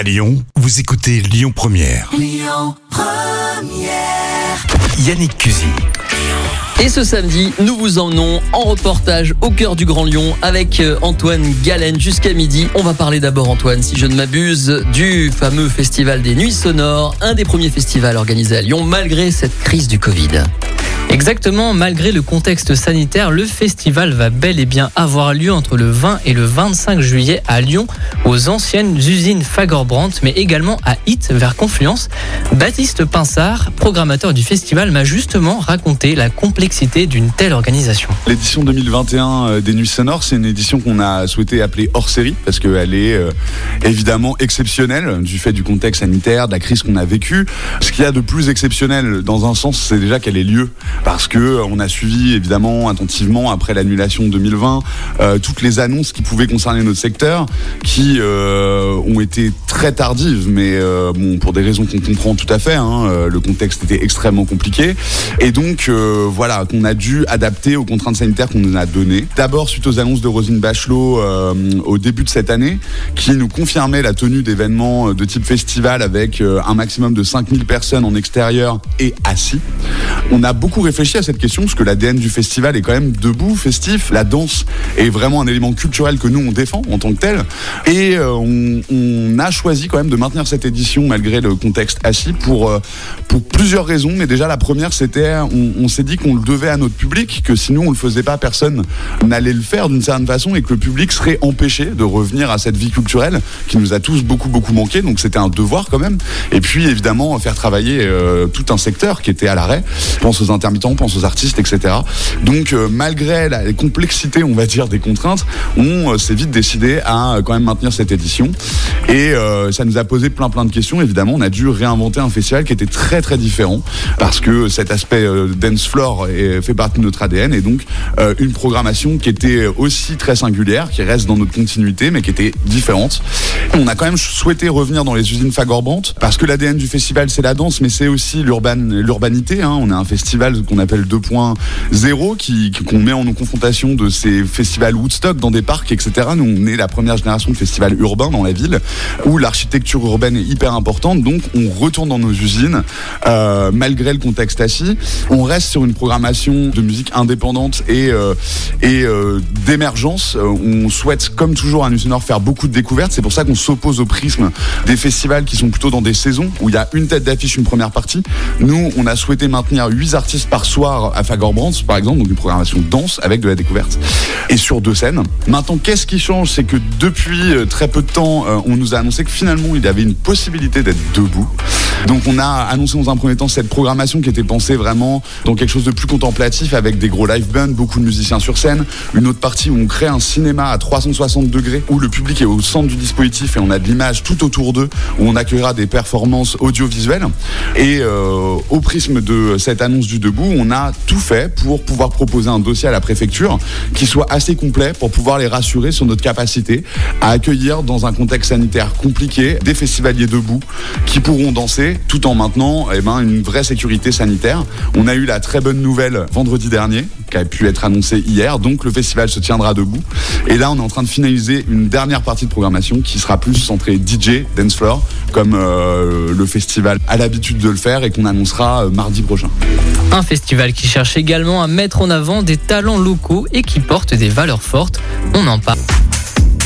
À Lyon, vous écoutez Lyon Première. Yannick Cusy. Et ce samedi, nous vous emmenons en reportage au cœur du Grand Lyon avec euh, Antoine Galen jusqu'à midi. On va parler d'abord, Antoine, si je ne m'abuse, du fameux festival des Nuits Sonores, un des premiers festivals organisés à Lyon malgré cette crise du Covid. Exactement, malgré le contexte sanitaire, le festival va bel et bien avoir lieu entre le 20 et le 25 juillet à Lyon, aux anciennes usines Fagorbrandt, mais également à Hit, vers Confluence. Baptiste Pinsard, programmateur du festival, m'a justement raconté la complexité d'une telle organisation. L'édition 2021 euh, des Nuits Sonores, c'est une édition qu'on a souhaité appeler hors série parce qu'elle est euh, évidemment exceptionnelle du fait du contexte sanitaire, de la crise qu'on a vécue. Ce qu'il y a de plus exceptionnel dans un sens, c'est déjà qu'elle ait lieu parce que euh, on a suivi évidemment attentivement après l'annulation de 2020 euh, toutes les annonces qui pouvaient concerner notre secteur, qui euh, ont été très tardives, mais bon pour des raisons qu'on comprend tout à fait. Hein, le contexte était extrêmement compliqué et donc voilà qu'on a dû adapter aux contraintes sanitaires qu'on nous a données. D'abord suite aux annonces de Rosine Bachelot au début de cette année, qui nous confirmait la tenue d'événements de type festival avec un maximum de 5000 personnes en extérieur et assis. On a beaucoup réfléchi à cette question parce que l'ADN du festival est quand même debout, festif. La danse est vraiment un élément culturel que nous on défend en tant que tel. Et euh, on, a choisi quand même de maintenir cette édition malgré le contexte assis pour, euh, pour plusieurs raisons. Mais déjà la première c'était on, s'est dit qu'on le devait à notre public, que sinon on le faisait pas, personne n'allait le faire d'une certaine façon et que le public serait empêché de revenir à cette vie culturelle qui nous a tous beaucoup beaucoup manqué. Donc c'était un devoir quand même. Et puis évidemment faire travailler euh, tout un secteur qui était à l'arrêt. Pense aux intermittents, pense aux artistes, etc. Donc malgré la complexité, on va dire, des contraintes, on euh, s'est vite décidé à euh, quand même maintenir cette édition. Et euh, ça nous a posé plein plein de questions. Évidemment, on a dû réinventer un festival qui était très très différent parce que cet aspect dance floor fait partie de notre ADN et donc une programmation qui était aussi très singulière, qui reste dans notre continuité, mais qui était différente. On a quand même souhaité revenir dans les usines Fagorbrandt parce que l'ADN du festival c'est la danse, mais c'est aussi l'urban, l'urbanité. hein. On a un festival qu'on appelle 2.0 qui qui- qu'on met en confrontation de ces festivals Woodstock dans des parcs, etc. Nous on est la première génération de festivals urbains dans la ville où l'architecture urbaine est hyper importante. Donc on retourne dans nos usines euh, malgré le contexte assis. On reste sur une programmation de musique indépendante et euh, et euh, d'émergence. On souhaite, comme toujours à Nuit Sonore, faire beaucoup de découvertes. C'est pour ça qu'on s'oppose au prisme des festivals qui sont plutôt dans des saisons où il y a une tête d'affiche, une première partie. Nous, on a souhaité maintenir 8 artistes par soir à Fagorbrands, par exemple, donc une programmation dense avec de la découverte sur deux scènes. Maintenant, qu'est-ce qui change? C'est que depuis euh, très peu de temps, euh, on nous a annoncé que finalement, il y avait une possibilité d'être debout. Donc, on a annoncé dans un premier temps cette programmation qui était pensée vraiment dans quelque chose de plus contemplatif avec des gros live bands, beaucoup de musiciens sur scène. Une autre partie où on crée un cinéma à 360 degrés où le public est au centre du dispositif et on a de l'image tout autour d'eux où on accueillera des performances audiovisuelles. Et euh, au prisme de cette annonce du debout, on a tout fait pour pouvoir proposer un dossier à la préfecture qui soit assez complet pour pouvoir les rassurer sur notre capacité à accueillir dans un contexte sanitaire compliqué des festivaliers debout qui pourront danser tout en maintenant eh ben, une vraie sécurité sanitaire. On a eu la très bonne nouvelle vendredi dernier qui a pu être annoncée hier, donc le festival se tiendra debout. Et là, on est en train de finaliser une dernière partie de programmation qui sera plus centrée DJ, dance floor, comme euh, le festival a l'habitude de le faire et qu'on annoncera euh, mardi prochain. Un festival qui cherche également à mettre en avant des talents locaux et qui porte des valeurs fortes. On en parle.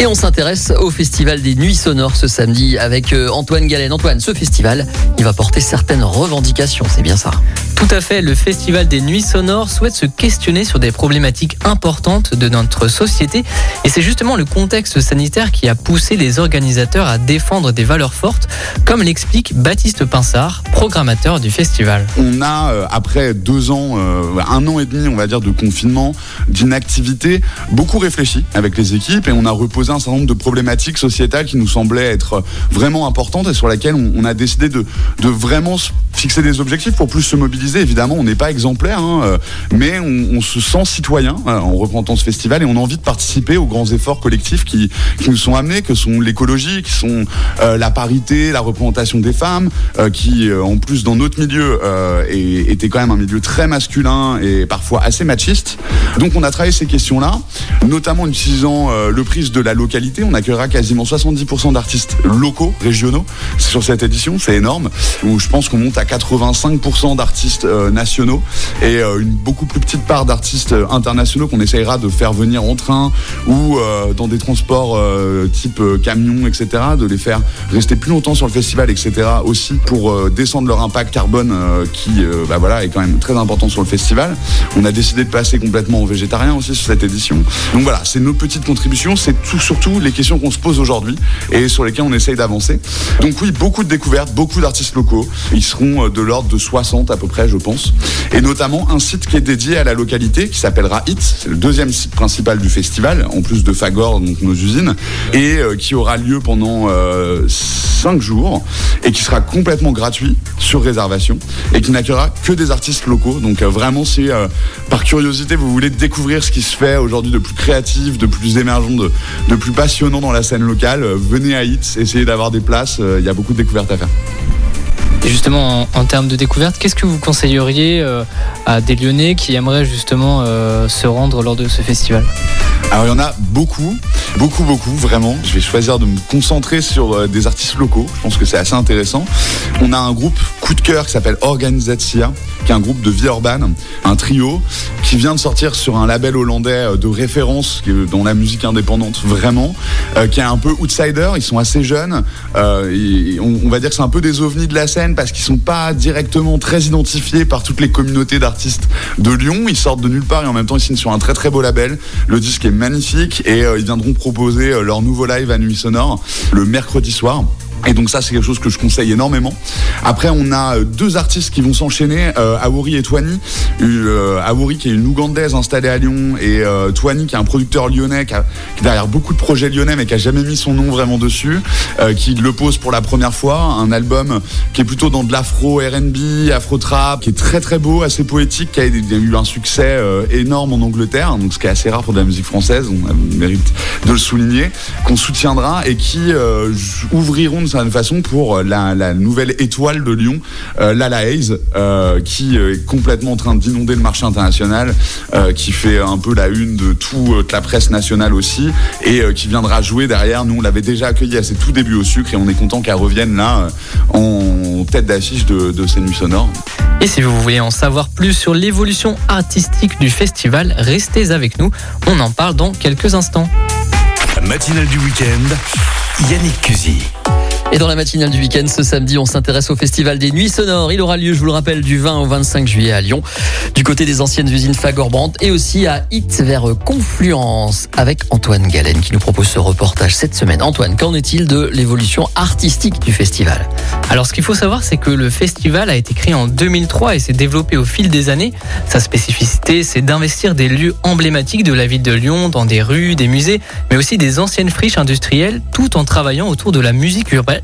Et on s'intéresse au festival des Nuits Sonores ce samedi avec euh, Antoine Galen. Antoine, ce festival, il va porter certaines revendications, c'est bien ça Tout à fait, le Festival des Nuits Sonores souhaite se questionner sur des problématiques importantes de notre société et c'est justement le contexte sanitaire qui a poussé les organisateurs à défendre des valeurs fortes, comme l'explique Baptiste Pinsard, programmateur du festival. On a, euh, après deux ans, euh, un an et demi, on va dire, de confinement, d'inactivité, beaucoup réfléchi avec les équipes et on a reposé un certain nombre de problématiques sociétales qui nous semblaient être vraiment importantes et sur lesquelles on, a décidé de vraiment fixer des objectifs pour plus se mobiliser. Évidemment, on n'est pas exemplaire, hein, euh, mais on, se sent citoyen euh, en représentant ce festival et on a envie de participer aux grands efforts collectifs qui, nous sont amenés, que sont l'écologie, qui sont euh, la parité, la représentation des femmes, qui en plus dans notre milieu était quand même un milieu très masculin et parfois assez machiste. Donc on a travaillé ces questions-là, notamment en utilisant le prisme de la localité. On accueillera quasiment 70% d'artistes locaux, régionaux sur cette édition, c'est énorme. Où je pense qu'on monte à 85% d'artistes euh, nationaux et euh, une beaucoup plus petite part d'artistes euh, internationaux qu'on essayera de faire venir en train ou dans des transports type camion, etc. De les faire rester plus longtemps sur le festival, etc. Aussi pour descendre leur impact carbone qui bah voilà, est quand même très important sur le festival. On a décidé de passer complètement au végétarien aussi sur cette édition. Donc voilà, c'est nos petites contributions, c'est tout surtout les questions qu'on se pose aujourd'hui et sur lesquelles on essaye d'avancer. Donc oui, beaucoup de découvertes, beaucoup d'artistes locaux. Ils seront de l'ordre de 60 à peu près, je pense. Et notamment un site qui est dédié à la localité, qui s'appellera HIT. C'est le deuxième site principal du festival, en plus de Fagor, donc nos usines, et euh, qui aura lieu pendant euh, 5 jours et qui sera complètement gratuit sur réservation et qui n'accueillera que des artistes locaux. Donc euh, vraiment, si euh, par curiosité vous voulez découvrir ce qui se fait aujourd'hui de plus créatif, de plus émergent, de, plus passionnant dans la scène locale, euh, venez à HIT, essayez d'avoir des places. Il y a beaucoup de découvertes à faire. Et justement, en, termes de découverte, qu'est-ce que vous conseilleriez euh, à des Lyonnais qui aimeraient justement euh, se rendre lors de ce festival? Alors il y en a beaucoup, beaucoup, beaucoup, vraiment. Je vais choisir de me concentrer sur euh, des artistes locaux. Je pense que c'est assez intéressant. On a un groupe coup de cœur qui s'appelle Organisatia, qui est un groupe de vie urbaine, un trio qui vient de sortir sur un label hollandais de référence dans la musique indépendante, vraiment, qui est un peu outsider. Ils sont assez jeunes. On va dire que c'est un peu des ovnis de la scène parce qu'ils sont pas directement très identifiés par toutes les communautés d'artistes de Lyon. Ils sortent de nulle part et en même temps ils signent sur un très très beau label. Le disque est magnifique et euh, ils viendront proposer euh, leur nouveau live à Nuit Sonore le mercredi soir. Et donc ça c'est quelque chose que je conseille énormément. Après on a deux artistes qui vont s'enchaîner, euh, Awori et Twani. Euh, Awori qui est une Ougandaise installée à Lyon et euh, Twani qui est un producteur lyonnais qui, a, qui est derrière beaucoup de projets lyonnais mais qui a jamais mis son nom vraiment dessus, euh, qui le pose pour la première fois. Un album qui est plutôt dans de l'afro R&B, afro trap, qui est très très beau, assez poétique, qui a, eu un succès euh, énorme en Angleterre, donc ce qui est assez rare pour de la musique française, on mérite de le souligner, qu'on soutiendra et qui euh, ouvriront certaine façon pour la, la, nouvelle étoile de Lyon, euh, Lala Hayes, euh, qui est complètement en train d'inonder le marché international, euh, qui fait un peu la une de toute la presse nationale aussi, et euh, qui viendra jouer derrière. Nous, on l'avait déjà accueilli à ses tout débuts au sucre, et on est content qu'elle revienne là en tête d'affiche de, de ces nuits sonores. Et si vous voulez en savoir plus sur l'évolution artistique du festival, restez avec nous. On en parle dans quelques instants. La matinale du week-end, Yannick Cusy. Et dans la matinale du week-end, ce samedi, on s'intéresse au Festival des Nuits Sonores. Il aura lieu, je vous le rappelle, du 20 au 25 juillet à Lyon, du côté des anciennes usines Fagor-Brandt et aussi à Hit vers Confluence avec Antoine Galen qui nous propose ce reportage cette semaine. Antoine, qu'en est-il de l'évolution artistique du festival? Alors, ce qu'il faut savoir, c'est que le festival a été créé en 2003 et s'est développé au fil des années. Sa spécificité, c'est d'investir des lieux emblématiques de la ville de Lyon, dans des rues, des musées, mais aussi des anciennes friches industrielles, tout en travaillant autour de la musique urbaine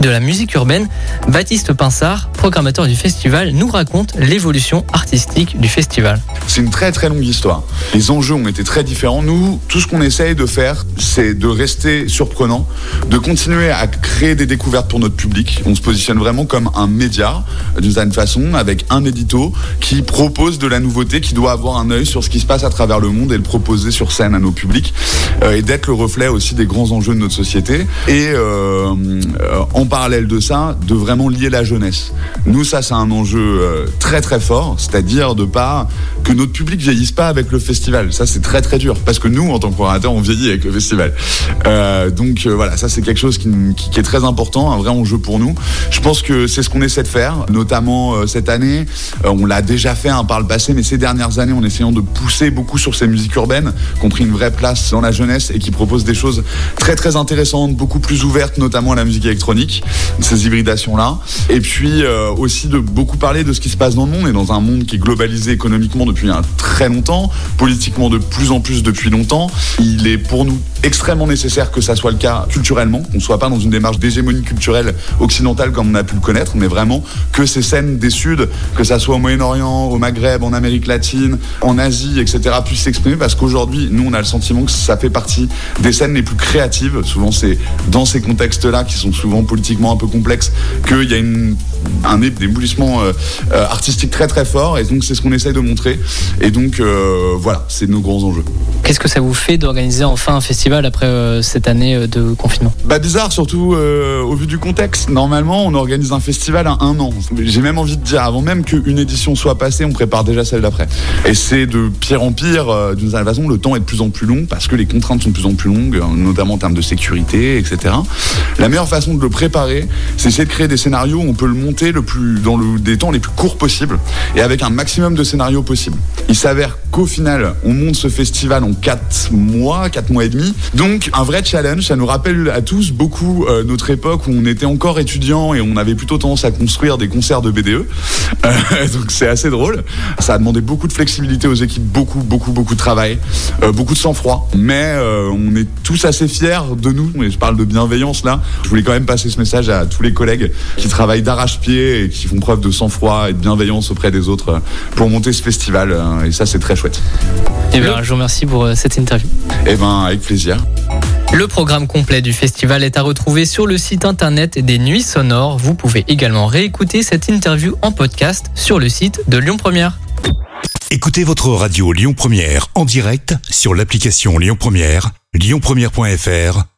de la musique urbaine, Baptiste Pinsard, programmateur du festival, nous raconte l'évolution artistique du festival. C'est une très très longue histoire. Les enjeux ont été très différents. Nous, tout ce qu'on essaye de faire, c'est de rester surprenant, de continuer à créer des découvertes pour notre public. On se positionne vraiment comme un média, d'une certaine façon, avec un édito qui propose de la nouveauté, qui doit avoir un œil sur ce qui se passe à travers le monde et le proposer sur scène à nos publics, euh, et d'être le reflet aussi des grands enjeux de notre société. Et euh, euh, parallèle de ça, de vraiment lier la jeunesse. Nous, ça, c'est un enjeu euh, très très fort, c'est-à-dire de pas que notre public vieillisse pas avec le festival. Ça, c'est très très dur parce que nous, en tant que on vieillit avec le festival. Euh, donc euh, voilà, ça c'est quelque chose qui, est très important, un vrai enjeu pour nous. Je pense que c'est ce qu'on essaie de faire, notamment cette année. on l'a déjà fait hein, par le passé, mais ces dernières années, en essayant de pousser beaucoup sur ces musiques urbaines, qui ont pris une vraie place dans la jeunesse et qui proposent des choses très très intéressantes, beaucoup plus ouvertes, notamment à la musique électronique ces hybridations-là. Et puis euh, aussi de beaucoup parler de ce qui se passe dans le monde et dans un monde qui est globalisé économiquement depuis un très longtemps, politiquement de plus en plus depuis longtemps. Il est pour nous extrêmement nécessaire que ça soit le cas culturellement, qu'on soit pas dans une démarche d'hégémonie culturelle occidentale comme on a pu le connaître, mais vraiment que ces scènes des Suds, que ça soit au Moyen-Orient, au Maghreb, en Amérique latine, en Asie, etc., puissent s'exprimer parce qu'aujourd'hui, nous, on a le sentiment que ça fait partie des scènes les plus créatives. Souvent, c'est dans ces contextes-là, qui sont souvent politiquement un peu complexes, qu'il y a une, un ébouillissement euh, euh, artistique très très fort, et donc c'est ce qu'on essaye de montrer. Et donc, euh, voilà, c'est nos grands enjeux. Qu'est-ce que ça vous fait d'organiser enfin un festival après cette année de confinement? Bah bizarre, surtout au vu du contexte. Normalement, on organise un festival à un an. J'ai même envie de dire, avant même qu'une édition soit passée, on prépare déjà celle d'après. Et c'est de pire en pire, d'une certaine façon, le temps est de plus en plus long parce que les contraintes sont de plus en plus longues, notamment en termes de sécurité, etc. La meilleure façon de le préparer, c'est essayer de créer des scénarios où on peut le le plus, dans le, des temps les plus courts possibles et avec un maximum de scénarios possibles. Il s'avère qu'au final, on monte ce festival en 4 mois, 4 mois et demi. Donc, un vrai challenge. Ça nous rappelle à tous beaucoup euh, notre époque où on était encore étudiant et on avait plutôt tendance à construire des concerts de BDE. Euh, donc, c'est assez drôle. Ça a demandé beaucoup de flexibilité aux équipes, beaucoup, beaucoup, beaucoup de travail, euh, beaucoup de sang-froid. Mais on est tous assez fiers de nous. Et je parle de bienveillance là. Je voulais quand même passer ce message à tous les collègues qui travaillent et qui font preuve de sang-froid et de bienveillance auprès des autres euh, pour monter ce festival. euh, Et ça, c'est très chouette. Eh bien, je vous remercie pour euh, cette interview. Eh ben, avec plaisir. Le programme complet du festival est à retrouver sur le site internet des Nuits Sonores. Vous pouvez également réécouter cette interview en podcast sur le site de Lyon Première. Écoutez votre radio Lyon Première en direct sur l'application Lyon Première, lyonpremière.fr